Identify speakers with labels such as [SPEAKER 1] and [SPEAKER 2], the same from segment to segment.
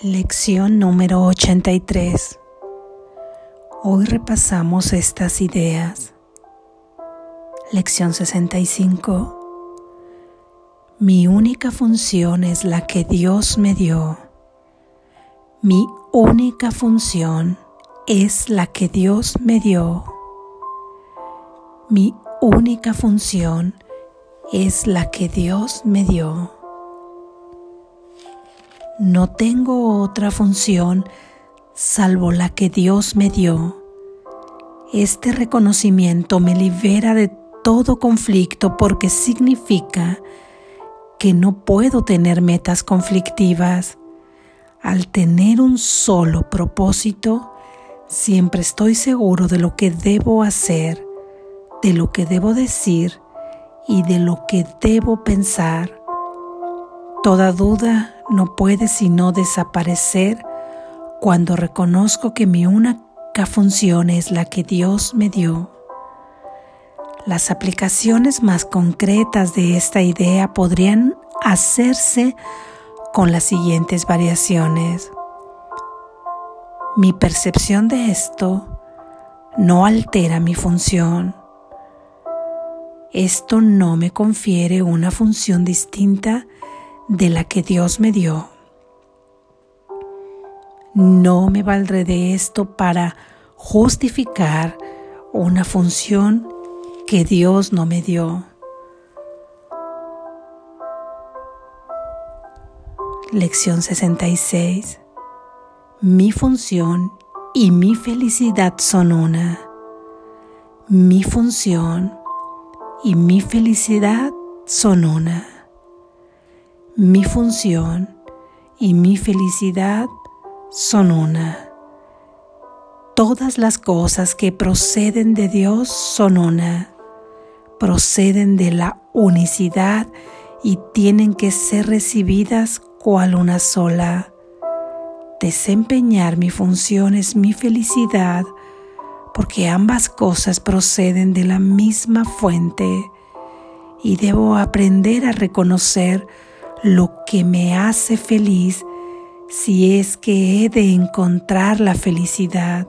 [SPEAKER 1] Lección número 83. Hoy repasamos estas ideas. Lección 65. Mi única función es la que Dios me dio. Mi única función es la que Dios me dio. Mi única función es la que Dios me dio. No tengo otra función salvo la que Dios me dio. Este reconocimiento me libera de todo conflicto porque significa que no puedo tener metas conflictivas. Al tener un solo propósito, siempre estoy seguro de lo que debo hacer, de lo que debo decir y de lo que debo pensar. Toda duda no puede sino desaparecer cuando reconozco que mi única función es la que Dios me dio. Las aplicaciones más concretas de esta idea podrían hacerse con las siguientes variaciones. Mi percepción de esto no altera mi función. Esto no me confiere una función distinta de la que Dios me dio. No me valdré de esto para justificar una función que Dios no me dio. Lección 66. Mi función y mi felicidad son una. Mi función y mi felicidad son una. Mi función y mi felicidad son una. Todas las cosas que proceden de Dios son una. Proceden de la unicidad y tienen que ser recibidas cual una sola. Desempeñar mi función es mi felicidad porque ambas cosas proceden de la misma fuente y debo aprender a reconocer lo que me hace feliz si es que he de encontrar la felicidad.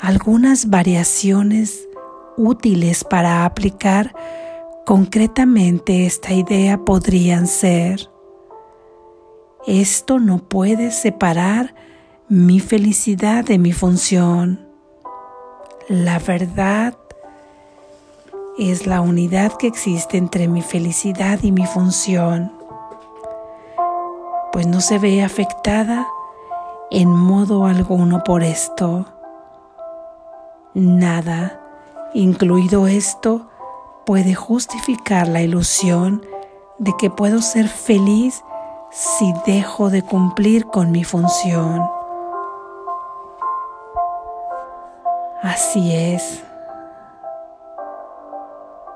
[SPEAKER 1] Algunas variaciones útiles para aplicar concretamente esta idea podrían ser, esto no puede separar mi felicidad de mi función. La verdad es la unidad que existe entre mi felicidad y mi función, pues no se ve afectada en modo alguno por esto. Nada, incluido esto, puede justificar la ilusión de que puedo ser feliz si dejo de cumplir con mi función. Así es.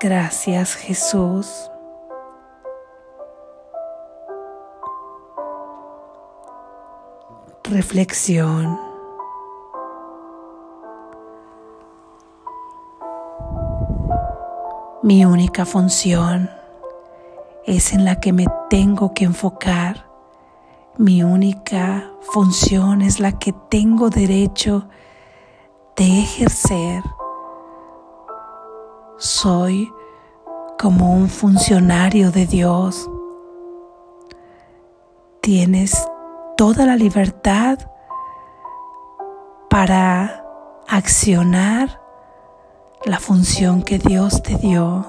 [SPEAKER 1] Gracias Jesús. Reflexión. Mi única función es en la que me tengo que enfocar. Mi única función es la que tengo derecho de ejercer soy como un funcionario de Dios. Tienes toda la libertad para accionar la función que Dios te dio.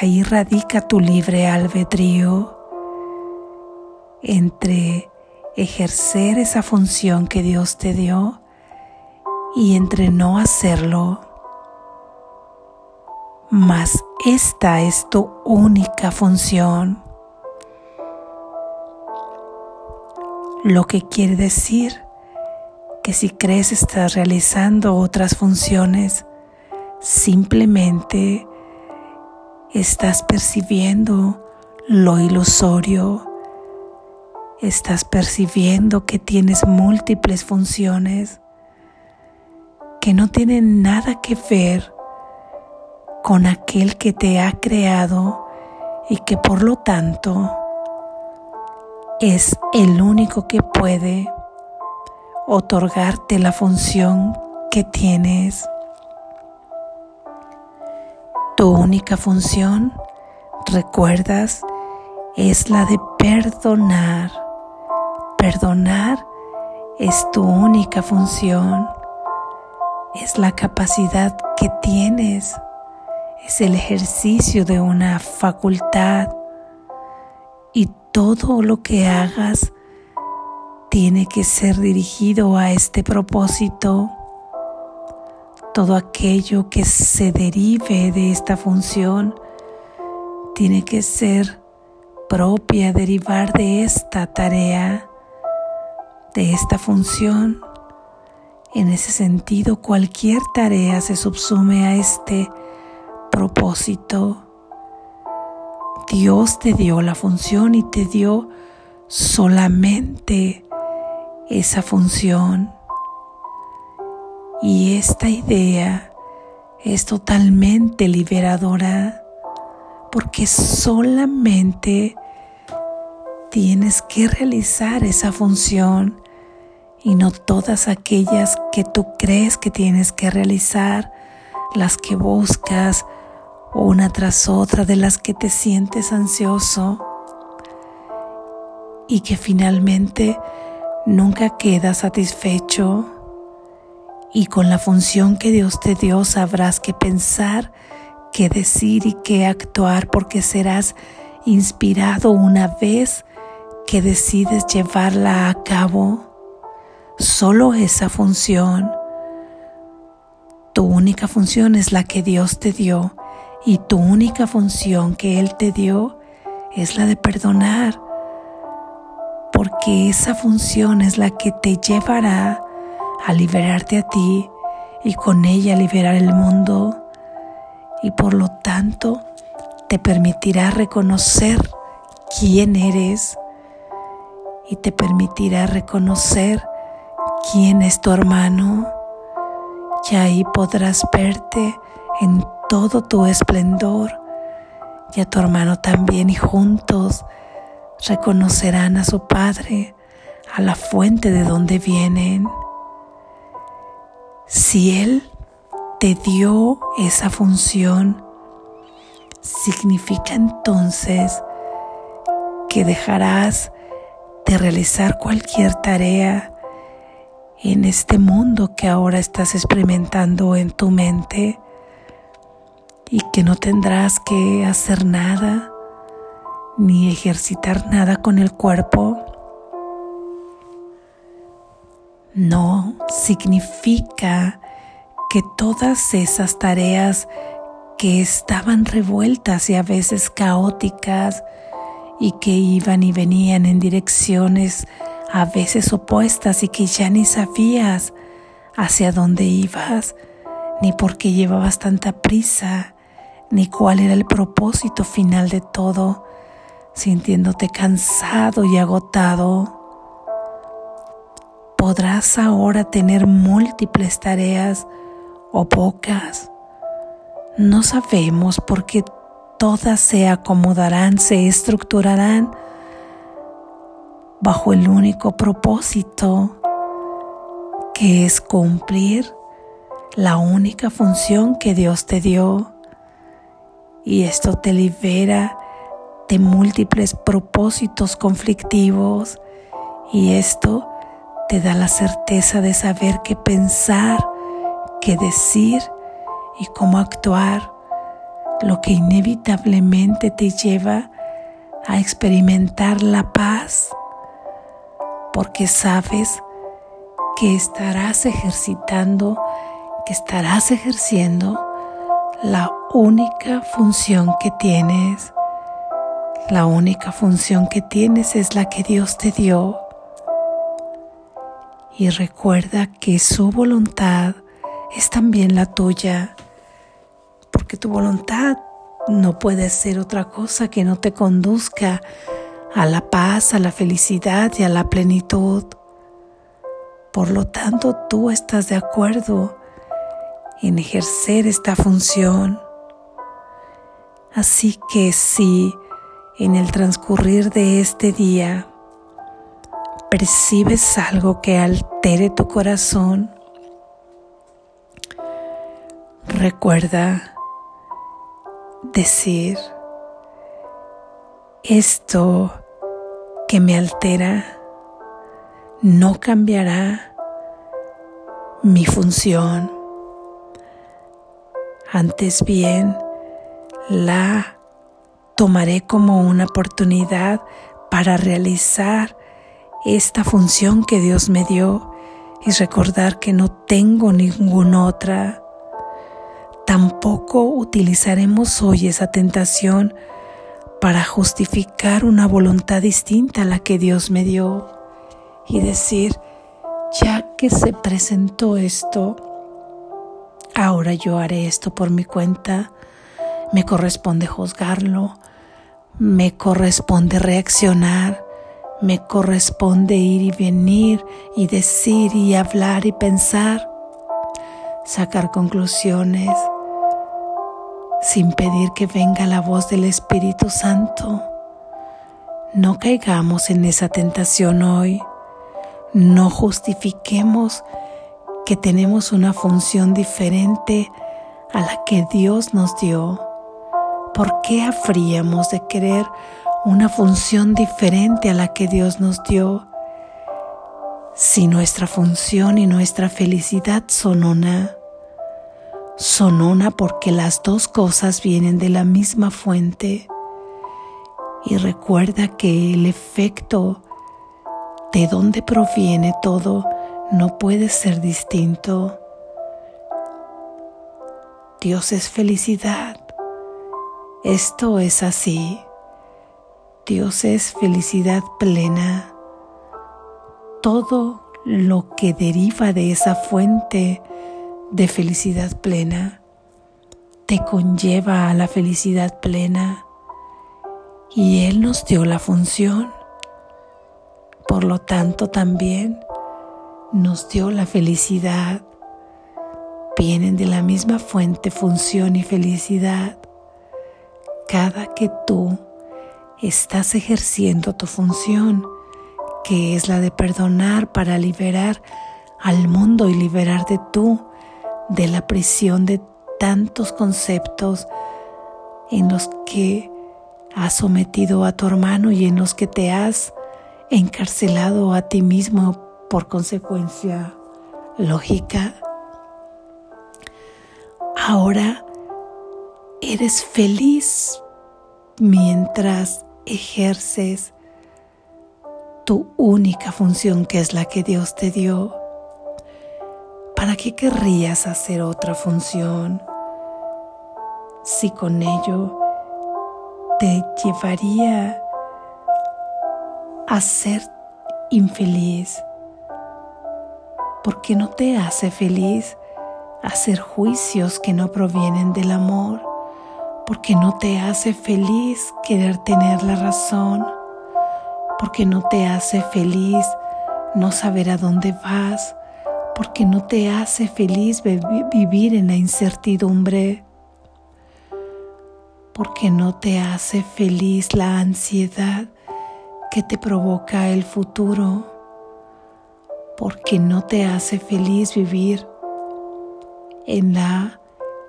[SPEAKER 1] Ahí radica tu libre albedrío entre ejercer esa función que Dios te dio y entre no hacerlo mas esta es tu única función. Lo que quiere decir que si crees estás realizando otras funciones, simplemente estás percibiendo lo ilusorio, estás percibiendo que tienes múltiples funciones que no tienen nada que ver con aquel que te ha creado y que por lo tanto es el único que puede otorgarte la función que tienes. Tu única función, recuerdas, es la de perdonar. Perdonar es tu única función. Es la capacidad que tienes. Es el ejercicio de una facultad. Y todo lo que hagas tiene que ser dirigido a este propósito todo aquello que se derive de esta función tiene que ser propia, derivar de esta tarea, de esta función. En ese sentido, cualquier tarea se subsume a este propósito. Dios te dio la función y te dio solamente esa función. Y esta idea es totalmente liberadora porque solamente tienes que realizar esa función y no todas aquellas que tú crees que tienes que realizar, las que buscas una tras otra, de las que te sientes ansioso y que finalmente nunca quedas satisfecho y con la función que Dios te dio sabrás qué pensar, qué decir y qué actuar porque serás inspirado una vez que decides llevarla a cabo. Solo esa función. Tu única función es la que Dios te dio y tu única función que Él te dio es la de perdonar, porque esa función es la que te llevará a liberarte a ti y con ella liberar el mundo. Y por lo tanto te permitirá reconocer quién eres y te permitirá reconocer quién es tu hermano. Y ahí podrás verte en todo tu esplendor y a tu hermano también y juntos reconocerán a su Padre, a la fuente de donde vienen. Si Él te dio esa función, significa entonces que dejarás de realizar cualquier tarea en este mundo que ahora estás experimentando en tu mente y que no tendrás que hacer nada ni ejercitar nada con el cuerpo no significa que todas esas tareas que estaban revueltas y a veces caóticas y que iban y venían en direcciones a veces opuestas y que ya ni sabías hacia dónde ibas, ni por qué llevabas tanta prisa, ni cuál era el propósito final de todo, sintiéndote cansado y agotado podrás ahora tener múltiples tareas o pocas. No sabemos por qué todas se acomodarán, se estructurarán bajo el único propósito que es cumplir la única función que Dios te dio. Y esto te libera de múltiples propósitos conflictivos. Y esto te da la certeza de saber qué pensar, qué decir y cómo actuar, lo que inevitablemente te lleva a experimentar la paz, porque sabes que estarás ejercitando, que estarás ejerciendo la única función que tienes. La única función que tienes es la que Dios te dio y recuerda que su voluntad es también la tuya, porque tu voluntad no puede ser otra cosa que no te conduzca a la paz, a la felicidad y a la plenitud. Por lo tanto, tú estás de acuerdo en ejercer esta función. Así que si en el transcurrir de este día percibes algo que altere tu corazón, recuerda decir, esto que me altera no cambiará mi función. Antes bien, la tomaré como una oportunidad para realizar esta función que Dios me dio y recordar que no tengo ninguna otra. Tampoco utilizaremos hoy esa tentación para justificar una voluntad distinta a la que Dios me dio y decir, ya que se presentó esto, ahora yo haré esto por mi cuenta, me corresponde juzgarlo, me corresponde reaccionar, me corresponde ir y venir y decir y hablar y pensar, sacar conclusiones sin pedir que venga la voz del Espíritu Santo. No caigamos en esa tentación hoy. No justifiquemos que tenemos una función diferente a la que Dios nos dio. ¿Por qué habríamos de querer una función diferente a la que Dios nos dio? Si nuestra función y nuestra felicidad son una, son una porque las dos cosas vienen de la misma fuente. Y recuerda que el efecto de donde proviene todo no puede ser distinto. Dios es felicidad. Esto es así. Dios es felicidad plena. Todo lo que deriva de esa fuente de felicidad plena te conlleva a la felicidad plena y Él nos dio la función. Por lo tanto también nos dio la felicidad. Vienen de la misma fuente función y felicidad. Cada que tú estás ejerciendo tu función, que es la de perdonar para liberar al mundo y liberarte tú de la prisión de tantos conceptos en los que has sometido a tu hermano y en los que te has encarcelado a ti mismo por consecuencia lógica. Ahora eres feliz mientras ejerces tu única función que es la que Dios te dio. ¿Para qué querrías hacer otra función si con ello te llevaría a ser infeliz? ¿Por qué no te hace feliz hacer juicios que no provienen del amor? ¿Por qué no te hace feliz querer tener la razón? ¿Por qué no te hace feliz no saber a dónde vas? porque no te hace feliz vivir en la incertidumbre, porque no te hace feliz la ansiedad que te provoca el futuro, porque no te hace feliz vivir en la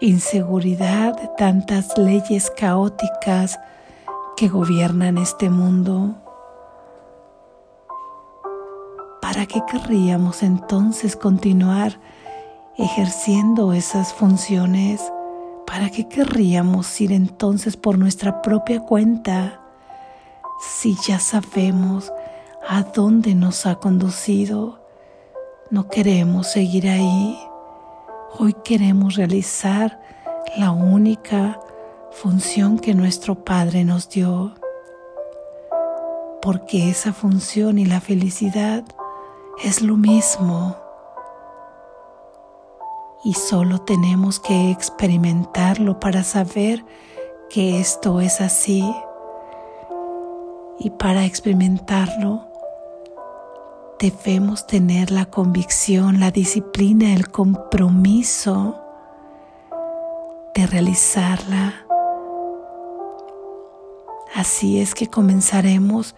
[SPEAKER 1] inseguridad de tantas leyes caóticas que gobiernan este mundo. ¿para qué querríamos entonces continuar ejerciendo esas funciones? ¿Para qué querríamos ir entonces por nuestra propia cuenta si ya sabemos a dónde nos ha conducido? No queremos seguir ahí. Hoy queremos realizar la única función que nuestro Padre nos dio. Porque esa función y la felicidad es lo mismo. Y solo tenemos que experimentarlo para saber que esto es así. Y para experimentarlo debemos tener la convicción, la disciplina, el compromiso de realizarla. Así es que comenzaremos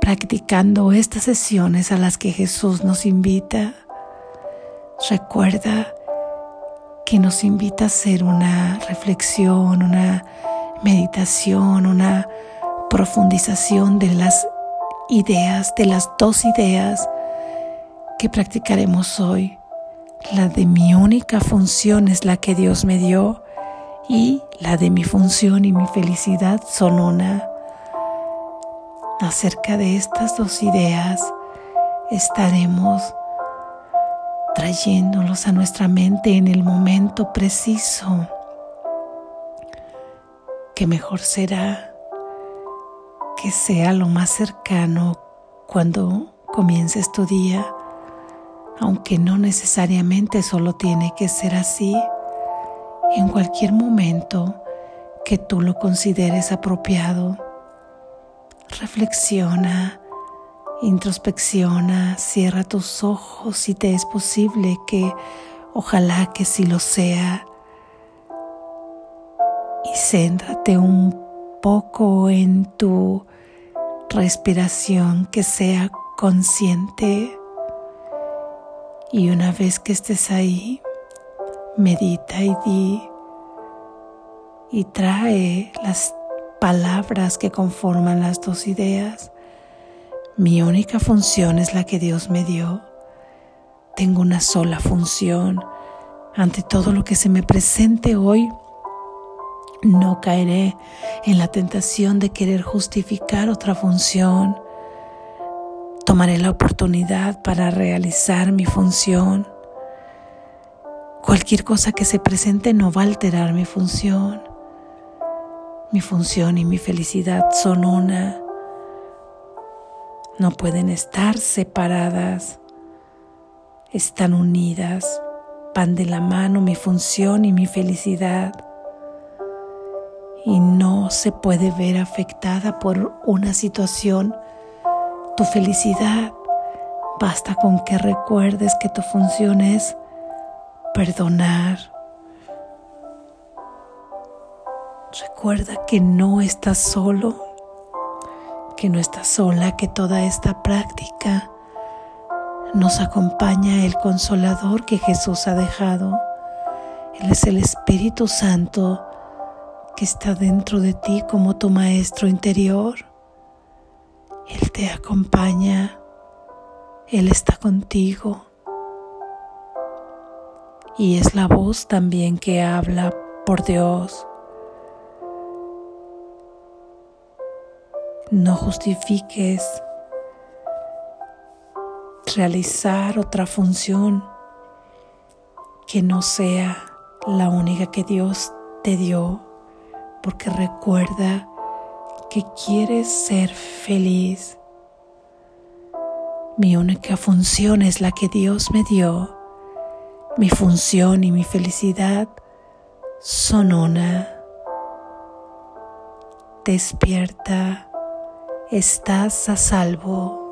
[SPEAKER 1] practicando estas sesiones a las que Jesús nos invita, recuerda que nos invita a hacer una reflexión, una meditación, una profundización de las ideas, de las dos ideas que practicaremos hoy. La de mi única función es la que Dios me dio y la de mi función y mi felicidad son una. Acerca de estas dos ideas estaremos trayéndolos a nuestra mente en el momento preciso, que mejor será que sea lo más cercano cuando comiences tu día, aunque no necesariamente solo tiene que ser así, en cualquier momento que tú lo consideres apropiado. Reflexiona, introspecciona, cierra tus ojos si te es posible que ojalá que sí lo sea y céntrate un poco en tu respiración que sea consciente y una vez que estés ahí, medita y di y trae las palabras que conforman las dos ideas. Mi única función es la que Dios me dio. Tengo una sola función. Ante todo lo que se me presente hoy, no caeré en la tentación de querer justificar otra función. Tomaré la oportunidad para realizar mi función. Cualquier cosa que se presente no va a alterar mi función. Mi función y mi felicidad son una. No pueden estar separadas. Están unidas. Van de la mano mi función y mi felicidad y no se puede ver afectada por una situación, tu felicidad basta con que recuerdes que tu función es perdonar. Recuerda que no estás solo, que no estás sola, que toda esta práctica nos acompaña el consolador que Jesús ha dejado. Él es el Espíritu Santo que está dentro de ti como tu maestro interior. Él te acompaña, Él está contigo. Y es la voz también que habla por Dios. No justifiques realizar otra función que no sea la única que Dios te dio porque recuerda que quieres ser feliz. Mi única función es la que Dios me dio. Mi función y mi felicidad son una. Despierta, estás a salvo.